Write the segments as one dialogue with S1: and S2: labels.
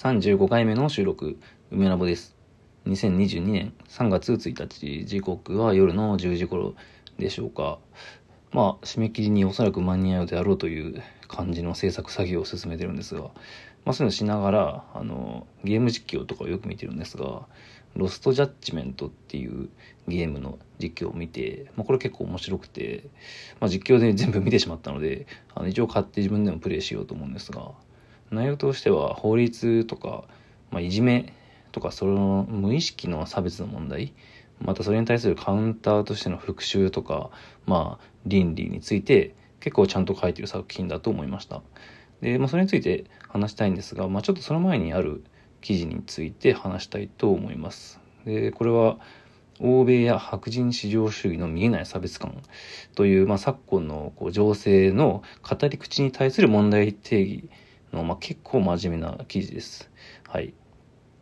S1: 35回目の収録、梅ラボです。2022年3月1日、時刻は夜の10時頃でしょうか。まあ、締め切りにおそらく間に合うであろうという感じの制作作業を進めてるんですが、まあ、そういうのしながら、あの、ゲーム実況とかをよく見てるんですが、ロストジャッジメントっていうゲームの実況を見て、まあ、これ結構面白くて、まあ、実況で全部見てしまったので、あの一応買って自分でもプレイしようと思うんですが、内容としては法律とか、まあ、いじめとかその無意識の差別の問題またそれに対するカウンターとしての復讐とか、まあ、倫理について結構ちゃんと書いてる作品だと思いました。で、まあ、それについて話したいんですが、まあ、ちょっとその前にある記事について話したいと思います。で、これは、欧米や白人至上主義の見えない差別感という、まあ、昨今のこう情勢の語り口に対する問題定義の、まあ、結構真面目な記事です。はい。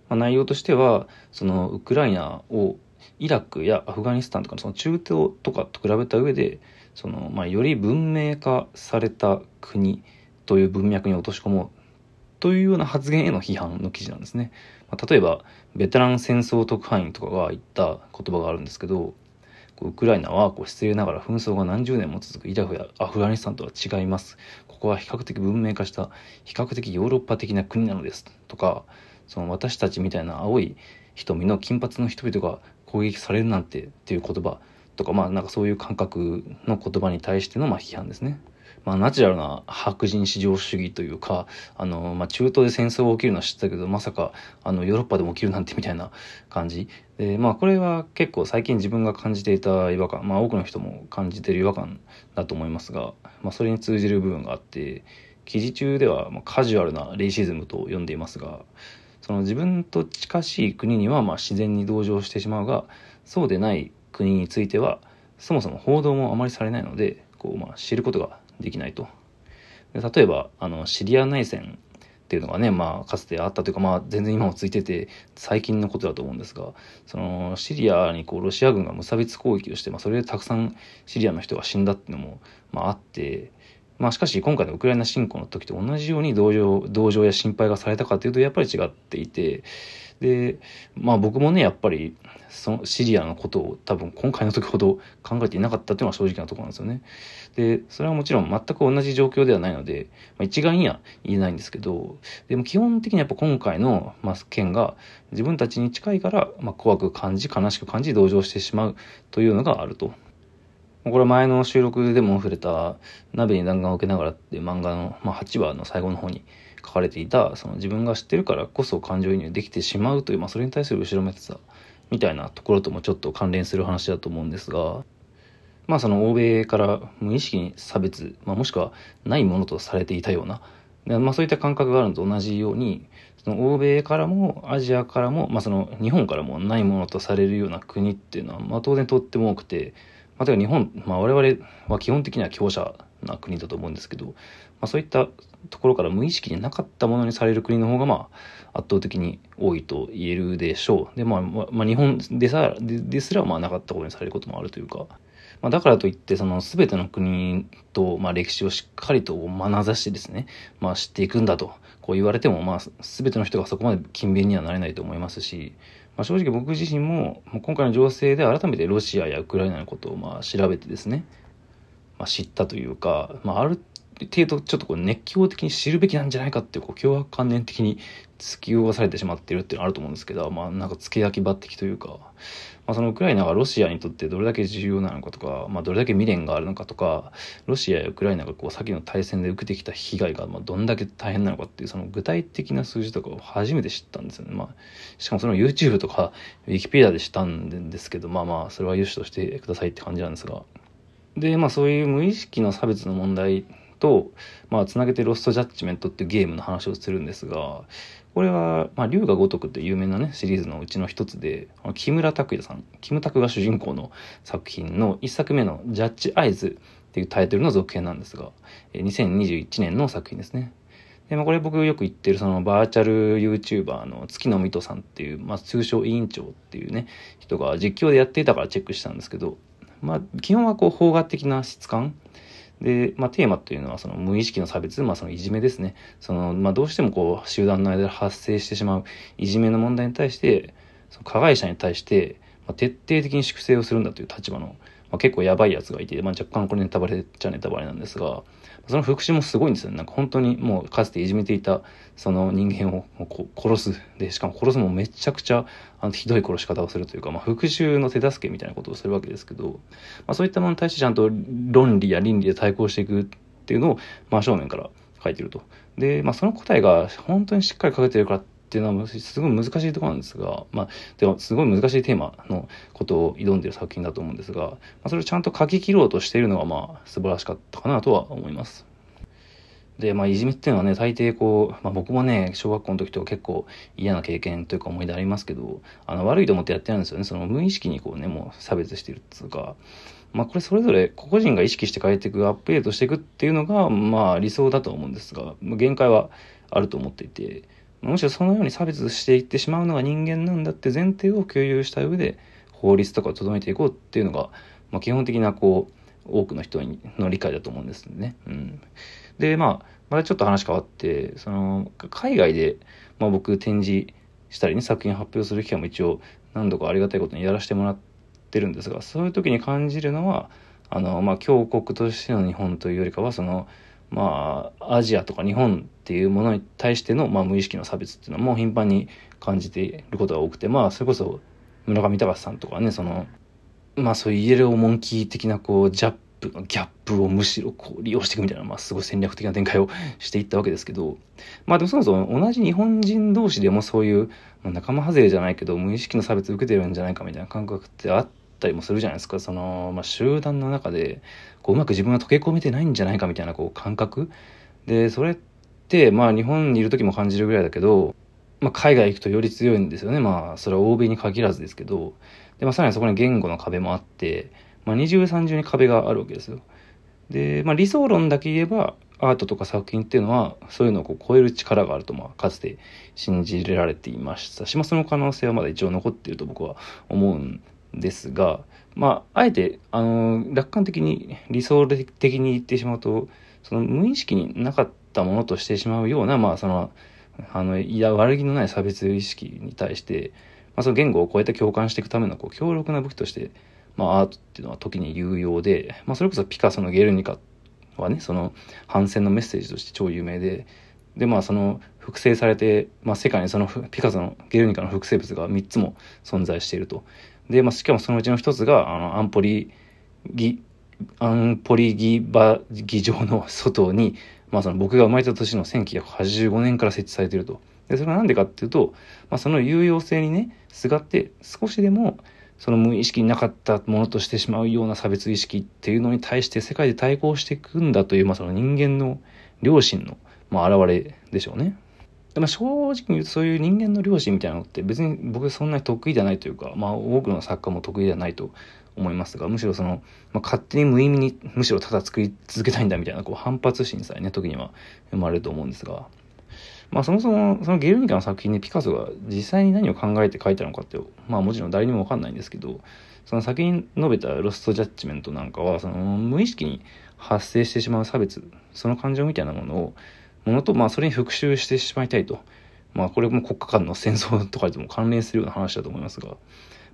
S1: まあ、内容としては、そのウクライナをイラクやアフガニスタンとかのその中東とかと比べた上で、その、まあ、より文明化された国という文脈に落とし込もうというような発言への批判の記事なんですね。まあ、例えば、ベテラン戦争特派員とかが言った言葉があるんですけど、ウクライナはこう失礼ながら紛争が何十年も続くイラクやアフガニスタンとは違います。ここは比較的文明化した比較的ヨーロッパ的な国なのですとか、その私たちみたいな青い瞳の金髪の人々が攻撃されるなんてっていう言葉とか、まあなんかそういう感覚の言葉に対してのま批判ですね。まあ、ナチュラルな白人至上主義というか、あの、まあ、中東で戦争が起きるのは知ってたけど、まさか、あの、ヨーロッパでも起きるなんてみたいな感じ。で、まあ、これは結構最近自分が感じていた違和感、まあ、多くの人も感じている違和感だと思いますが、まあ、それに通じる部分があって、記事中では、ま、カジュアルなレイシズムと呼んでいますが、その自分と近しい国には、ま、自然に同情してしまうが、そうでない国については、そもそも報道もあまりされないので、こう、ま、知ることができないと。で例えば、あの、シリア内戦っていうのがね、まあ、かつてあったというか、まあ、全然今もついてて、最近のことだと思うんですが、その、シリアにこう、ロシア軍が無差別攻撃をして、まあ、それでたくさんシリアの人が死んだっていうのも、まあ、あって、まあ、しかし今回のウクライナ侵攻の時と同じように同情、同情や心配がされたかというと、やっぱり違っていて、で、まあ僕もね、やっぱり、そのシリアのことを多分今回の時ほど考えていなかったっていうのは正直なところなんですよね。で、それはもちろん全く同じ状況ではないので、まあ、一概には言えないんですけど、でも基本的にやっぱ今回の、まあ、件が自分たちに近いから、まあ、怖く感じ、悲しく感じ、同情してしまうというのがあると。これ前の収録でも触れた「鍋に弾丸を受けながら」っていう漫画の、まあ、8話の最後の方に書かれていたその自分が知ってるからこそ感情移入できてしまうという、まあ、それに対する後ろめたさみたいなところともちょっと関連する話だと思うんですがまあその欧米から無意識に差別、まあ、もしくはないものとされていたようなで、まあ、そういった感覚があるのと同じようにその欧米からもアジアからも、まあ、その日本からもないものとされるような国っていうのは、まあ、当然とっても多くて、まあ、例えば日本、まあ、我々は基本的には強者な国だと思うんですけど、まあ、そういったところから無意識になかったものにされる国の方がまあ圧倒的に多いと言えるでしょう。で、まあ、まあ、日本でさですらまあなかったことにされることもあるというか、まあ、だからといってその全ての国とまあ歴史をしっかりと学ざしてですね、まあ、知っていくんだとこう言われてもまあ全ての人がそこまで勤勉にはなれないと思いますし、まあ、正直僕自身も今回の情勢で改めてロシアやウクライナのことをまあ調べてですね、まあ、知ったというか、まあ、ある程度ちょっとこう熱狂的に知るべきなんじゃないかっていうこう脅迫観念的に突き動かされてしまってるっていうのはあると思うんですけど、まあなんか付け焼き場的というか、まあそのウクライナがロシアにとってどれだけ重要なのかとか、まあどれだけ未練があるのかとか、ロシアやウクライナがこう先の対戦で受けてきた被害がまあどんだけ大変なのかっていうその具体的な数字とかを初めて知ったんですよね。まあしかもその YouTube とか Wikipedia で知ったんですけど、まあまあそれは良しとしてくださいって感じなんですが。で、まあそういう無意識の差別の問題と、まあ、つなげてロストジャッジメントっていうゲームの話をするんですが、これは、まあ、龍が如くって有名なね、シリーズのうちの一つで、木村拓哉さん、キムタクが主人公の作品の一作目のジャッジアイズっていうタイトルの続編なんですが、2021年の作品ですね。で、まあ、これ僕よく言ってるそのバーチャル YouTuber の月野水戸さんっていう、まあ、通称委員長っていうね、人が実況でやっていたからチェックしたんですけど、まあ、基本はこう、邦画的な質感で、まあ、テーマっていうのはその無意識の差別、まあ、そのいじめですね。その、まあ、どうしてもこう、集団の間で発生してしまういじめの問題に対して、その加害者に対して、まあ、徹底的に粛清をするんだという立場の、まあ、結構やばいやつがいて、まあ、若干これネタバレっちゃネタバレなんですが、その復讐もすごいんですよねなんか本当にもうかつていじめていたその人間を殺す。で、しかも殺すもめちゃくちゃあのひどい殺し方をするというか、まあ、復讐の手助けみたいなことをするわけですけど、まあ、そういったものに対してちゃんと論理や倫理で対抗していくっていうのを真正面から書いてると。で、まあ、その答えが本当にしっかり書けてるからていうのはすごい難しいところなんですが、まあ、でもすごい難しいテーマのことを挑んでる作品だと思うんですが、まあ、それをちゃんと書き切ろうとしているのがまあ素晴らしかったかなとは思います。で、まあ、いじめっていうのはね、大抵こう、まあ、僕もね、小学校の時とか結構嫌な経験というか思い出ありますけど、あの、悪いと思ってやってるんですよね。その無意識にこうね、もう差別してるっつうか、まあ、これそれぞれ個々人が意識して変えていく、アップデートしていくっていうのが、まあ、理想だと思うんですが、限界はあると思っていて、むしろそのように差別していってしまうのが人間なんだって前提を共有した上で法律とかを整えていこうっていうのが、まあ、基本的なこう多くの人の理解だと思うんですね。うん、でまあまたちょっと話変わってその海外で、まあ、僕展示したりね作品発表する機会も一応何度かありがたいことにやらせてもらってるんですがそういう時に感じるのはあの、まあ、強国としての日本というよりかはそのまあ、アジアとか日本っていうものに対しての、まあ、無意識の差別っていうのも頻繁に感じていることが多くて、まあ、それこそ村上隆さんとかね、その、まあそういうイエローモンキー的なこう、ジャップの、ギャップをむしろこう利用していくみたいな、まあすごい戦略的な展開をしていったわけですけど、まあでもそもそも同じ日本人同士でもそういう、まあ、仲間外れじゃないけど、無意識の差別を受けてるんじゃないかみたいな感覚ってあってたりもするじゃないですか。その、まあ集団の中で、こううまく自分が溶け込めてないんじゃないかみたいなこう感覚。でそれってまあ日本にいる時も感じるぐらいだけど、まあ、海外行くとより強いんですよね。まあそれは欧米に限らずですけど。で、まあ、さらにそこに言語の壁もあって、まあ、二重三重に壁があるわけですよ。で、まあ、理想論だけ言えばアートとか作品っていうのはそういうのをこう超える力があるとまあかつて信じられていましたし、まあ、その可能性はまだ一応残っていると僕は思うんですが、まあ、あえて、あの、楽観的に、理想的に言ってしまうと、その無意識になかったものとしてしまうような、まあ、その、あの、いや、悪気のない差別意識に対して、まあ、その言語を超えて共感していくための、こう、強力な武器として、まあ、アートっていうのは時に有用で、まあ、それこそピカソのゲルニカはね、その、反戦のメッセージとして超有名で、で、まあ、その、複製されて、まあ、世界にそのピカソのゲルニカの複製物が3つも存在していると。で、まあ、しかもそのうちの一つが、あの、安保理議、安保理議場議場の外に、まあ、その僕が生まれた年の1985年から設置されていると。で、それは何でかっていうと、まあ、その有用性にね、すがって少しでも、その無意識になかったものとしてしまうような差別意識っていうのに対して世界で対抗していくんだという、まあ、その人間の良心の、まあ、現れでしょうね。でまあ、正直に言うとそういう人間の良心みたいなのって別に僕そんなに得意じゃないというか、まあ、多くの作家も得意ではないと思いますがむしろその、まあ、勝手に無意味にむしろただ作り続けたいんだみたいなこう反発心さえね時には生まれると思うんですが。まあそもそもそのゲルニカの作品でピカソが実際に何を考えて書いたのかってまあもちろん誰にもわかんないんですけどその先に述べたロストジャッジメントなんかはその無意識に発生してしまう差別その感情みたいなものをものと、まあ、それに復讐してしまいたいと。まあ、これも国家間の戦争とかでも関連するような話だと思いますが、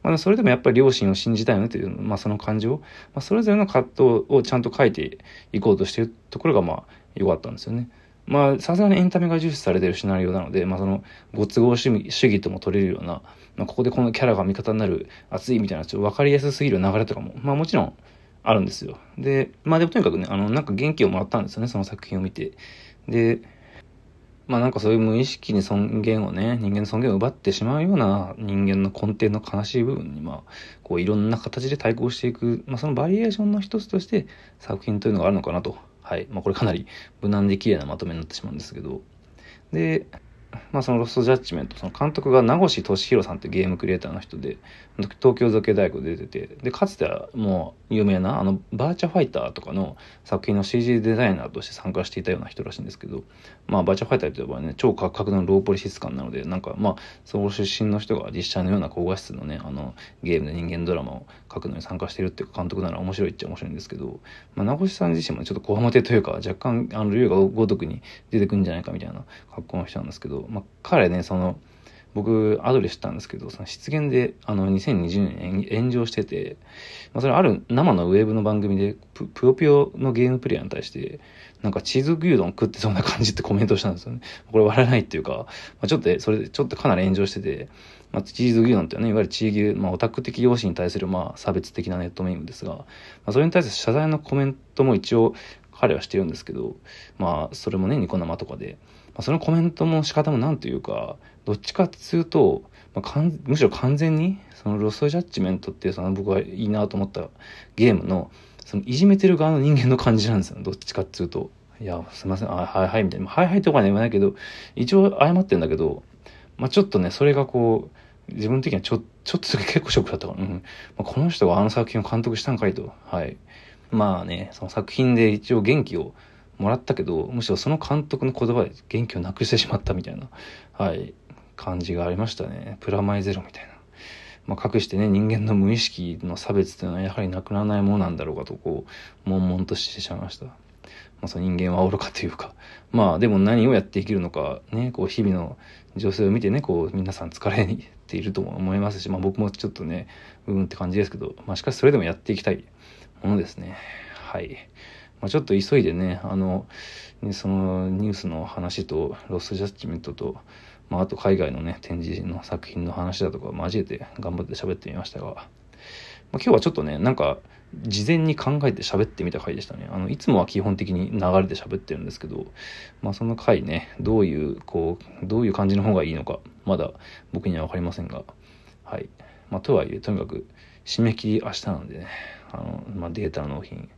S1: まあ、それでもやっぱり両親を信じたいよねという、まあ、その感情、まあ、それぞれの葛藤をちゃんと書いていこうとしているところが、まあ、良かったんですよね。まあ、さすがにエンタメが重視されてるシナリオなので、まあ、その、ご都合主義とも取れるような、まあ、ここでこのキャラが味方になる、熱いみたいな、ちょっと分かりやすすぎる流れとかも、まあ、もちろんあるんですよ。で、まあ、でもとにかくね、あの、なんか元気をもらったんですよね、その作品を見て。で、まあなんかそういう無意識に尊厳をね、人間の尊厳を奪ってしまうような人間の根底の悲しい部分に、まあ、こういろんな形で対抗していく、まあそのバリエーションの一つとして作品というのがあるのかなと。はい。まあこれかなり無難で綺麗なまとめになってしまうんですけど。で、まあ、そのロストジャッジメント、その監督が名越俊弘さんってゲームクリエイターの人で、東京造形大学で出てて、で、かつてはもう有名な、あの、バーチャファイターとかの作品の CG デザイナーとして参加していたような人らしいんですけど、まあ、バーチャファイターといえばね、超価格のローポリ質感なので、なんか、まあ、その出身の人が実写のような高画質のね、あの、ゲームで人間ドラマを描くのに参加してるっていう監督なら面白いっちゃ面白いんですけど、まあ、名越さん自身もちょっとこわもてというか、若干、あの、竜が如くに出てくんじゃないかみたいな格好の人なんですけど、まあ、彼ね、その、僕、アドレスしたんですけど、その失言で、あの、2020年炎上してて、まあ、それある生のウェブの番組で、ぷ、よぷよのゲームプレイヤーに対して、なんかチーズ牛丼食ってそうな感じってコメントしたんですよね。これ笑えないっていうか、まあ、ちょっと、それで、ちょっとかなり炎上してて、まあ、チーズ牛丼ってね、いわゆるチー牛、まあ、オタク的容姿に対する、まあ、差別的なネットメインですが、まあ、それに対する謝罪のコメントも一応、彼はしてるんですけど、まあ、それもね、ニコ生とかで、まあ、そのコメントも仕方もなんというか、どっちかっつうと、まあ、むしろ完全に、そのロストジャッジメントっていうその僕はいいなと思ったゲームの、そのいじめてる側の人間の感じなんですよ。どっちかっつうと。いや、すいません、あはいはいみたいな。はいはいとかは言わないけど、一応謝ってんだけど、まあちょっとね、それがこう、自分的にはちょ、ちょっと結構ショックだったから、うん。まあ、この人があの作品を監督したんかいと。はい。まあね、その作品で一応元気をもらったけど、むしろその監督の言葉で元気をなくしてしまったみたいな、はい、感じがありましたね。プラマイゼロみたいな。まあ、かくしてね、人間の無意識の差別というのはやはりなくならないものなんだろうかと、こう、悶々としてしまいました。まあ、その人間は愚かというか、まあ、でも何をやっていけるのか、ね、こう、日々の女性を見てね、こう、皆さん疲れていると思いますし、まあ、僕もちょっとね、うんって感じですけど、まあ、しかしそれでもやっていきたいものですね。はい。まあ、ちょっと急いでね、あの、そのニュースの話と、ロスジャッジメントと、まあ、あと海外のね、展示の作品の話だとか交えて頑張って喋ってみましたが、まあ、今日はちょっとね、なんか、事前に考えて喋ってみた回でしたね。あの、いつもは基本的に流れで喋ってるんですけど、まあその回ね、どういう、こう、どういう感じの方がいいのか、まだ僕にはわかりませんが、はい。まあとはいえ、とにかく、締め切り明日なんでね、あの、まあデータ納品、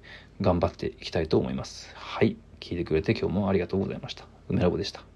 S1: 頑張っていきたいと思います。はい。聞いてくれて今日もありがとうございました。梅ラボでした。